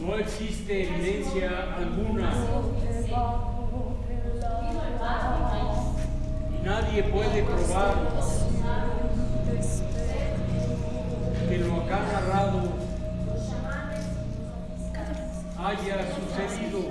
No existe evidencia alguna y nadie puede probar que lo acá narrado haya sucedido.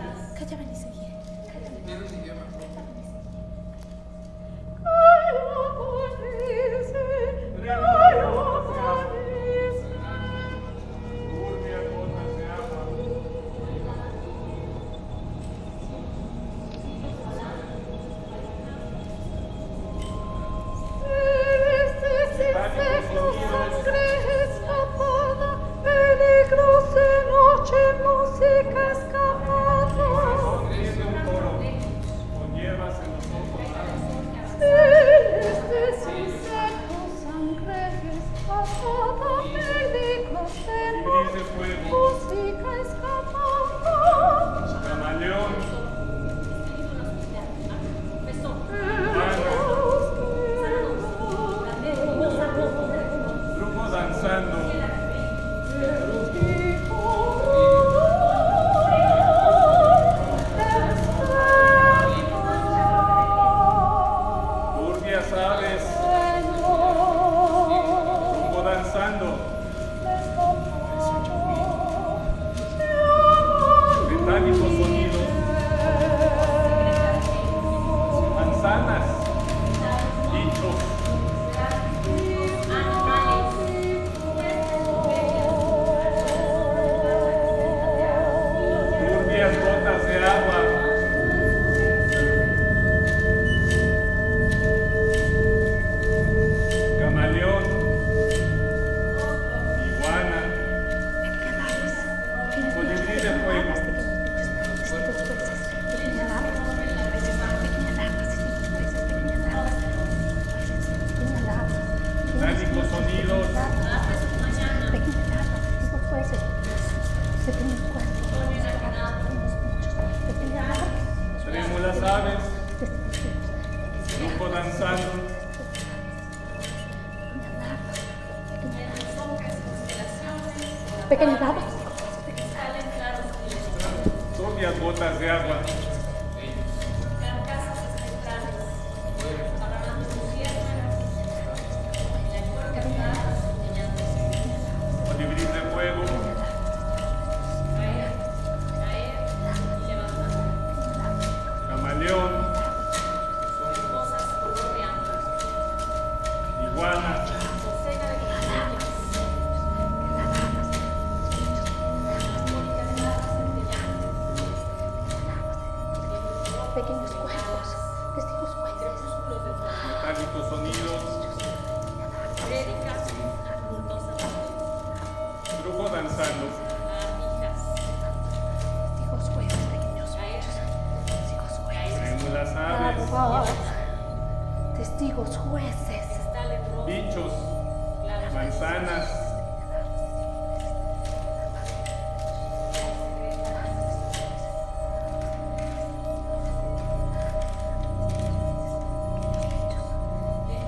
специально pequenas águas. Tome a gota água Ah, hijas, testigos jueces, testigos jueces. En. Testigos jueces. Bichos. Manzanas.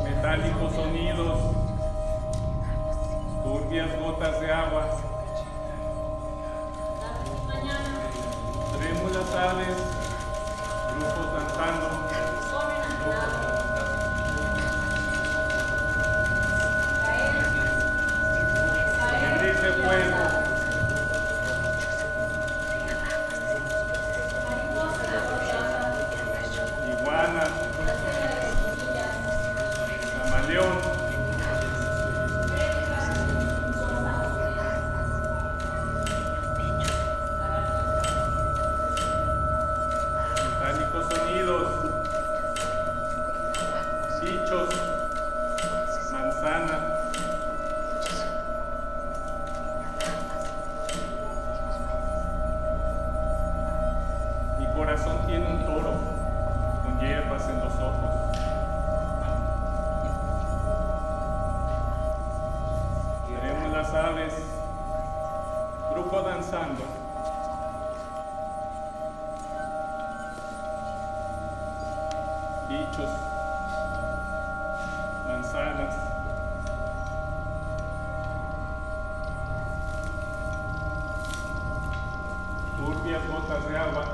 Metálicos sonidos turbias gotas de agua, trémulas aves, grupos danzando. Bichos, manzanas. Turbias gotas de agua.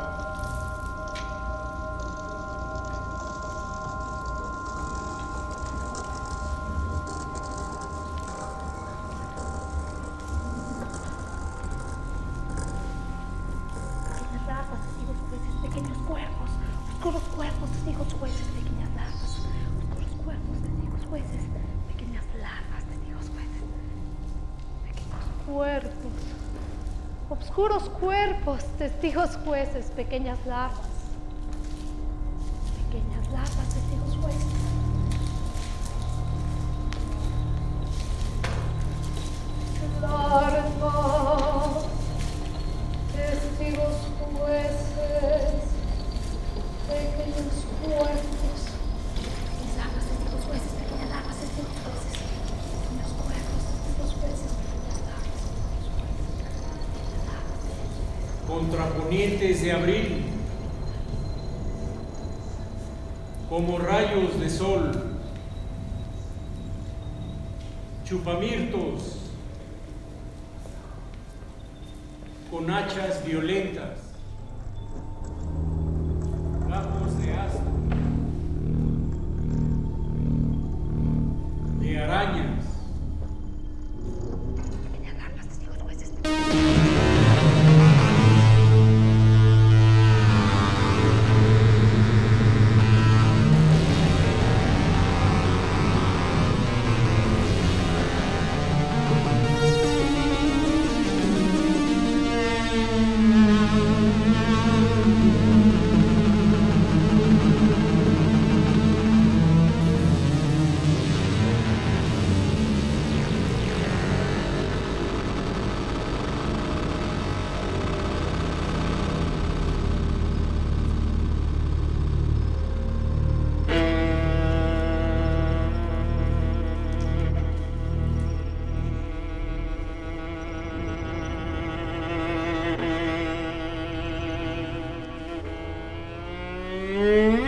Pequeñas larvas, testigos jueces, pequeños cuerpos, oscuros cuerpos, testigos jueces, pequeñas larvas, oscuros cuerpos, testigos jueces, pequeñas larvas, testigos jueces, pequeños cuerpos, oscuros cuerpos, testigos jueces, pequeñas larvas, de abril, como rayos de sol, chupamirtos, con hachas violentas, Mm.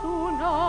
tu no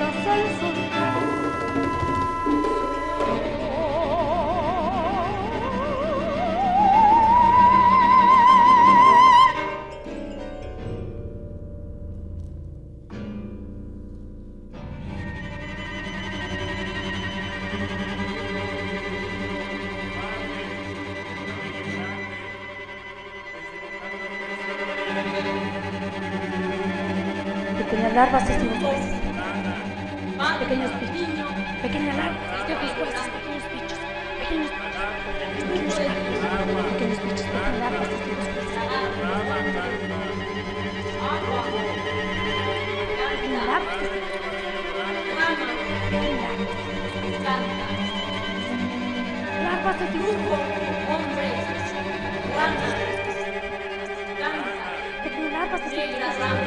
larvas Hombres. Ramas. Pequeñas larvas testigos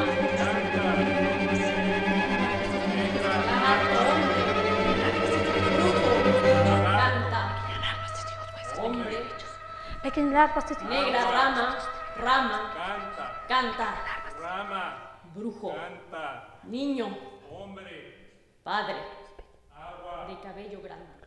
Pequeñas larvas de Negra rama, rama. Canta. Canta. Rama. Brujo. Canta. Niño. Hombre. Padre. Agua. De cabello grande.